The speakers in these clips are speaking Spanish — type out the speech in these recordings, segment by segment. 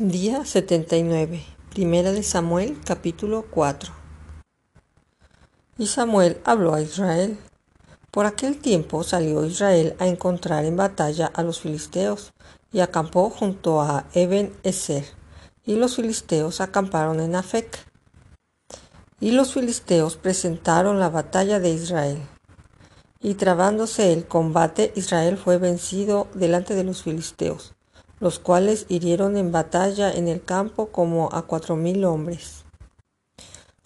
Día 79. Primera de Samuel, capítulo 4. Y Samuel habló a Israel. Por aquel tiempo salió Israel a encontrar en batalla a los filisteos y acampó junto a Eben Ezer, y los filisteos acamparon en Afec. Y los filisteos presentaron la batalla de Israel. Y trabándose el combate, Israel fue vencido delante de los filisteos los cuales hirieron en batalla en el campo como a cuatro mil hombres.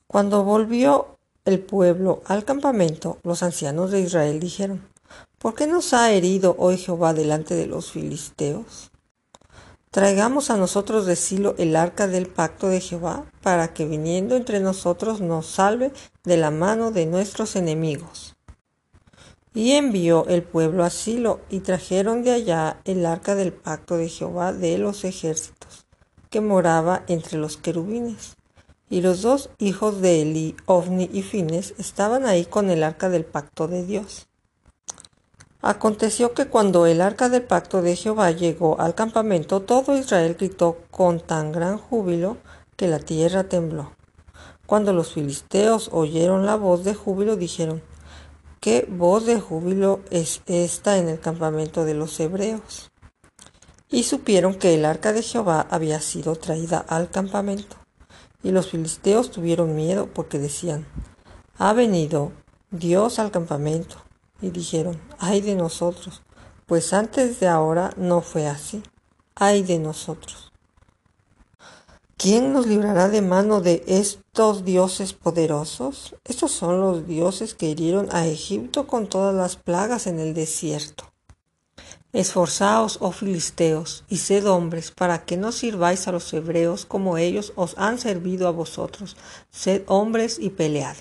Cuando volvió el pueblo al campamento, los ancianos de Israel dijeron, ¿Por qué nos ha herido hoy Jehová delante de los filisteos? Traigamos a nosotros de Silo el arca del pacto de Jehová, para que viniendo entre nosotros nos salve de la mano de nuestros enemigos. Y envió el pueblo a Silo, y trajeron de allá el arca del pacto de Jehová de los ejércitos, que moraba entre los querubines. Y los dos hijos de Eli, Ovni y Fines, estaban ahí con el arca del pacto de Dios. Aconteció que cuando el arca del pacto de Jehová llegó al campamento, todo Israel gritó con tan gran júbilo que la tierra tembló. Cuando los filisteos oyeron la voz de júbilo, dijeron, ¿Qué voz de júbilo es esta en el campamento de los hebreos? Y supieron que el arca de Jehová había sido traída al campamento. Y los filisteos tuvieron miedo porque decían, ha venido Dios al campamento. Y dijeron, ay de nosotros, pues antes de ahora no fue así. Ay de nosotros. ¿Quién nos librará de mano de estos dioses poderosos? Estos son los dioses que hirieron a Egipto con todas las plagas en el desierto. Esforzaos, oh filisteos, y sed hombres, para que no sirváis a los hebreos como ellos os han servido a vosotros. Sed hombres y pelead.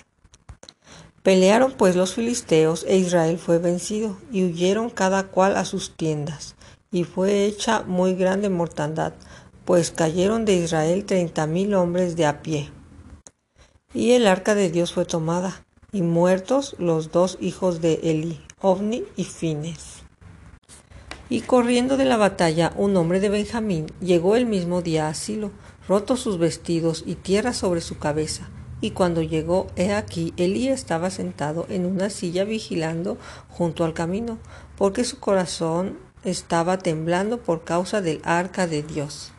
Pelearon pues los filisteos, e Israel fue vencido, y huyeron cada cual a sus tiendas, y fue hecha muy grande mortandad pues cayeron de Israel treinta mil hombres de a pie. Y el arca de Dios fue tomada, y muertos los dos hijos de Eli, Ovni y Fines. Y corriendo de la batalla un hombre de Benjamín llegó el mismo día a Silo, rotos sus vestidos y tierra sobre su cabeza. Y cuando llegó, he aquí, Elí estaba sentado en una silla vigilando junto al camino, porque su corazón estaba temblando por causa del arca de Dios.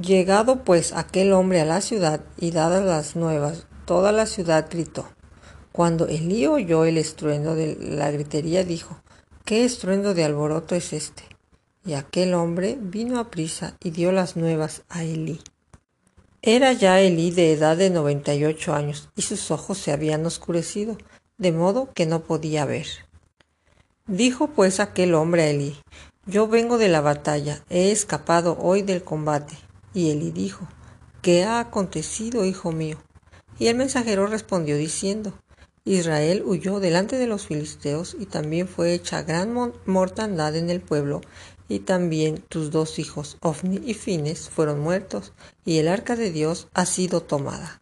Llegado pues aquel hombre a la ciudad y dadas las nuevas, toda la ciudad gritó. Cuando Elí oyó el estruendo de la gritería, dijo, ¿qué estruendo de alboroto es este? Y aquel hombre vino a prisa y dio las nuevas a Elí. Era ya Elí de edad de noventa y ocho años, y sus ojos se habían oscurecido, de modo que no podía ver. Dijo pues aquel hombre a Elí, Yo vengo de la batalla, he escapado hoy del combate. Y Eli dijo, ¿Qué ha acontecido, hijo mío? Y el mensajero respondió diciendo, Israel huyó delante de los filisteos y también fue hecha gran mortandad en el pueblo, y también tus dos hijos, Ofni y Fines, fueron muertos, y el arca de Dios ha sido tomada.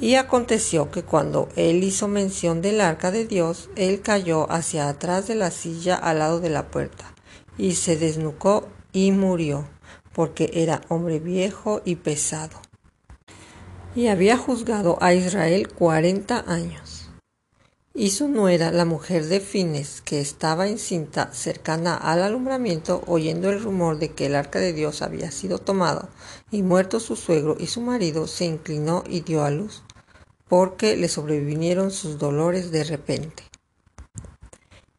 Y aconteció que cuando él hizo mención del arca de Dios, él cayó hacia atrás de la silla al lado de la puerta, y se desnucó y murió porque era hombre viejo y pesado. Y había juzgado a Israel cuarenta años. Y su nuera, la mujer de Fines, que estaba encinta cercana al alumbramiento, oyendo el rumor de que el arca de Dios había sido tomado, y muerto su suegro y su marido, se inclinó y dio a luz, porque le sobrevinieron sus dolores de repente.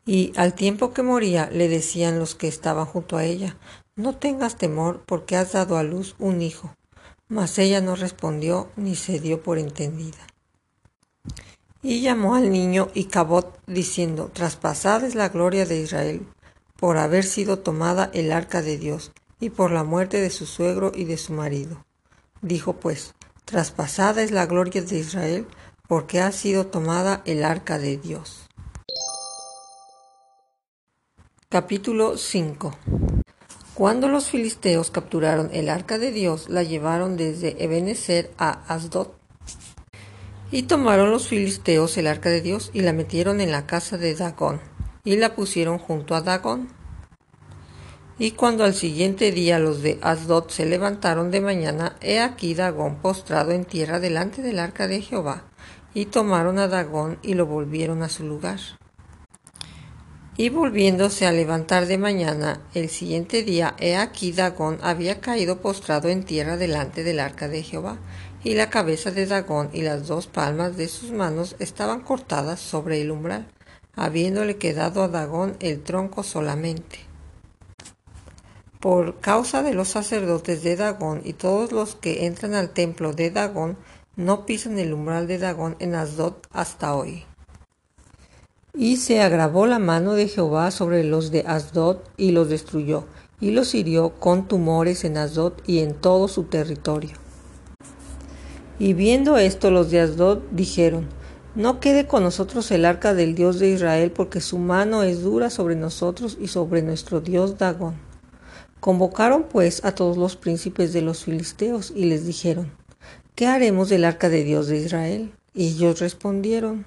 Y al tiempo que moría le decían los que estaban junto a ella, no tengas temor porque has dado a luz un hijo. Mas ella no respondió ni se dio por entendida. Y llamó al niño Icabot diciendo, traspasada es la gloria de Israel por haber sido tomada el arca de Dios y por la muerte de su suegro y de su marido. Dijo pues, traspasada es la gloria de Israel porque ha sido tomada el arca de Dios. Capítulo 5 cuando los filisteos capturaron el arca de Dios, la llevaron desde Ebenezer a Asdod. Y tomaron los filisteos el arca de Dios y la metieron en la casa de Dagón, y la pusieron junto a Dagón. Y cuando al siguiente día los de Asdod se levantaron de mañana, he aquí Dagón postrado en tierra delante del arca de Jehová, y tomaron a Dagón y lo volvieron a su lugar. Y volviéndose a levantar de mañana, el siguiente día, he aquí Dagón había caído postrado en tierra delante del arca de Jehová, y la cabeza de Dagón y las dos palmas de sus manos estaban cortadas sobre el umbral, habiéndole quedado a Dagón el tronco solamente. Por causa de los sacerdotes de Dagón y todos los que entran al templo de Dagón, no pisan el umbral de Dagón en Asdod hasta hoy. Y se agravó la mano de Jehová sobre los de Asdod y los destruyó, y los hirió con tumores en Asdod y en todo su territorio. Y viendo esto los de Asdod dijeron, no quede con nosotros el arca del Dios de Israel, porque su mano es dura sobre nosotros y sobre nuestro Dios Dagón. Convocaron pues a todos los príncipes de los filisteos y les dijeron, ¿qué haremos del arca de Dios de Israel? Y ellos respondieron,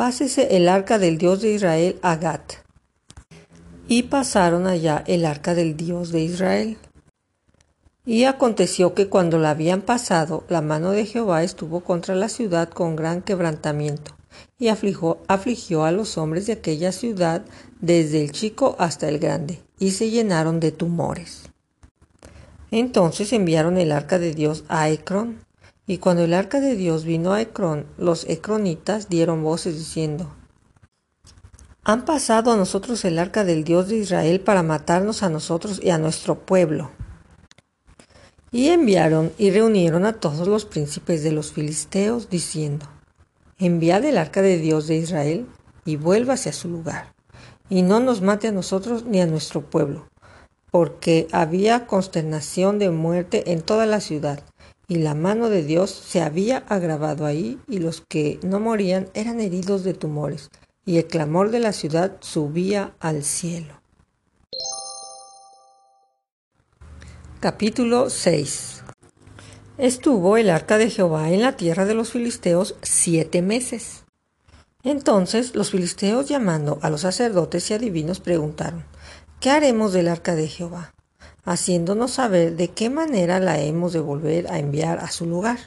Pásese el arca del Dios de Israel a Gat. Y pasaron allá el arca del Dios de Israel. Y aconteció que cuando la habían pasado, la mano de Jehová estuvo contra la ciudad con gran quebrantamiento, y afligió, afligió a los hombres de aquella ciudad desde el chico hasta el grande, y se llenaron de tumores. Entonces enviaron el arca de Dios a Ecrón, y cuando el arca de Dios vino a Ecrón, los ecronitas dieron voces diciendo, Han pasado a nosotros el arca del Dios de Israel para matarnos a nosotros y a nuestro pueblo. Y enviaron y reunieron a todos los príncipes de los filisteos, diciendo, Enviad el arca de Dios de Israel y vuélvase a su lugar, y no nos mate a nosotros ni a nuestro pueblo, porque había consternación de muerte en toda la ciudad, y la mano de Dios se había agravado ahí, y los que no morían eran heridos de tumores, y el clamor de la ciudad subía al cielo. Capítulo 6 Estuvo el arca de Jehová en la tierra de los filisteos siete meses. Entonces los filisteos llamando a los sacerdotes y adivinos preguntaron, ¿qué haremos del arca de Jehová? Haciéndonos saber de qué manera la hemos de volver a enviar a su lugar.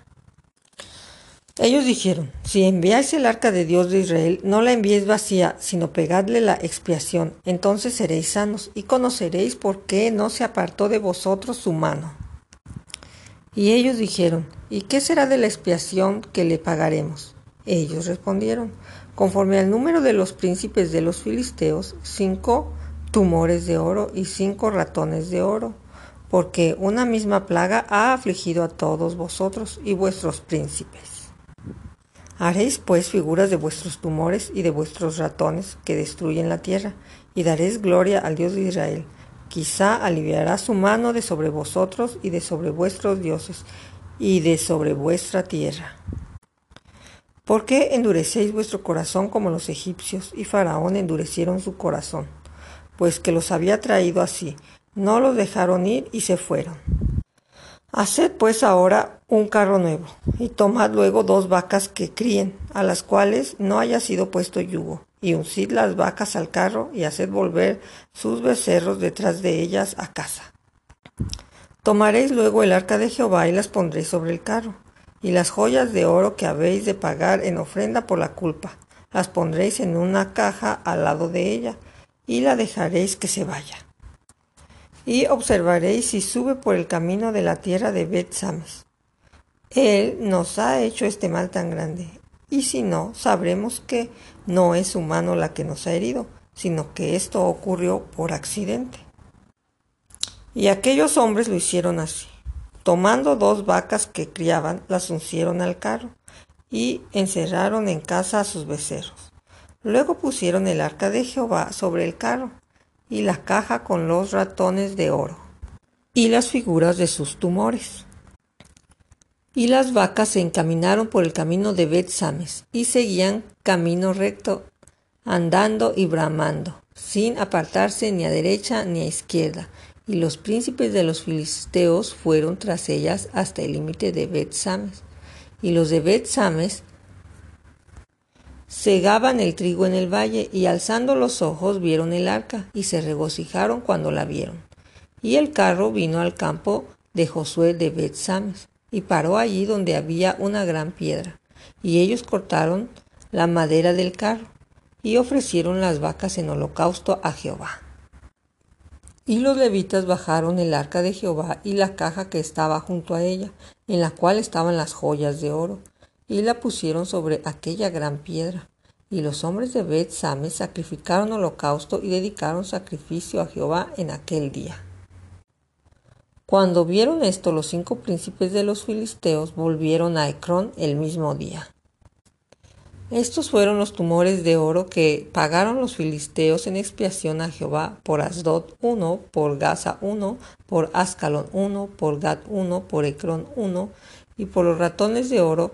Ellos dijeron, si enviáis el arca de Dios de Israel, no la enviéis vacía, sino pegadle la expiación, entonces seréis sanos y conoceréis por qué no se apartó de vosotros su mano. Y ellos dijeron, ¿y qué será de la expiación que le pagaremos? Ellos respondieron, conforme al número de los príncipes de los filisteos, cinco tumores de oro y cinco ratones de oro, porque una misma plaga ha afligido a todos vosotros y vuestros príncipes. Haréis pues figuras de vuestros tumores y de vuestros ratones que destruyen la tierra, y daréis gloria al Dios de Israel. Quizá aliviará su mano de sobre vosotros y de sobre vuestros dioses y de sobre vuestra tierra. ¿Por qué endurecéis vuestro corazón como los egipcios y Faraón endurecieron su corazón? Pues que los había traído así. No los dejaron ir y se fueron. Haced pues ahora un carro nuevo, y tomad luego dos vacas que críen, a las cuales no haya sido puesto yugo, y uncid las vacas al carro, y haced volver sus becerros detrás de ellas a casa. Tomaréis luego el arca de Jehová y las pondréis sobre el carro, y las joyas de oro que habéis de pagar en ofrenda por la culpa, las pondréis en una caja al lado de ella, y la dejaréis que se vaya. Y observaréis si sube por el camino de la tierra de Bet Sames. Él nos ha hecho este mal tan grande, y si no, sabremos que no es su mano la que nos ha herido, sino que esto ocurrió por accidente. Y aquellos hombres lo hicieron así. Tomando dos vacas que criaban, las uncieron al carro y encerraron en casa a sus becerros. Luego pusieron el arca de Jehová sobre el carro y la caja con los ratones de oro y las figuras de sus tumores. Y las vacas se encaminaron por el camino de Bet Sames y seguían camino recto, andando y bramando, sin apartarse ni a derecha ni a izquierda. Y los príncipes de los filisteos fueron tras ellas hasta el límite de Bet Sames. Y los de Bet Sames segaban el trigo en el valle, y alzando los ojos vieron el arca, y se regocijaron cuando la vieron. Y el carro vino al campo de Josué de Bet-Sames, y paró allí donde había una gran piedra, y ellos cortaron la madera del carro, y ofrecieron las vacas en holocausto a Jehová. Y los levitas bajaron el arca de Jehová y la caja que estaba junto a ella, en la cual estaban las joyas de oro, y la pusieron sobre aquella gran piedra. Y los hombres de Bet Sames sacrificaron holocausto y dedicaron sacrificio a Jehová en aquel día. Cuando vieron esto, los cinco príncipes de los filisteos volvieron a Ecrón el mismo día. Estos fueron los tumores de oro que pagaron los filisteos en expiación a Jehová por Asdod 1, por Gaza 1, por Ascalón 1, por Gad 1, por Ecrón 1, y por los ratones de oro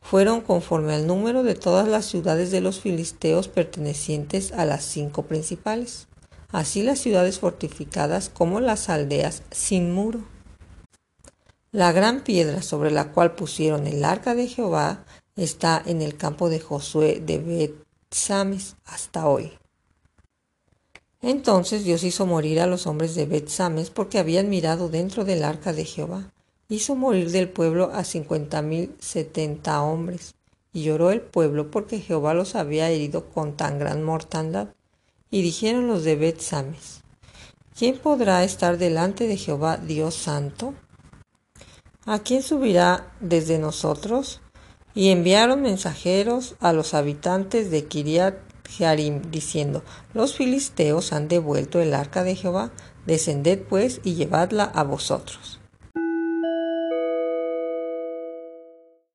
fueron conforme al número de todas las ciudades de los filisteos pertenecientes a las cinco principales, así las ciudades fortificadas como las aldeas sin muro. La gran piedra sobre la cual pusieron el arca de Jehová está en el campo de Josué de Bet-Sames hasta hoy. Entonces Dios hizo morir a los hombres de Bet-Sames porque habían mirado dentro del arca de Jehová. Hizo morir del pueblo a cincuenta mil setenta hombres. Y lloró el pueblo porque Jehová los había herido con tan gran mortandad. Y dijeron los de Bet-Sames, ¿quién podrá estar delante de Jehová Dios Santo? ¿A quién subirá desde nosotros? Y enviaron mensajeros a los habitantes de Kiriat Jearim, diciendo, Los filisteos han devuelto el arca de Jehová, descended pues y llevadla a vosotros.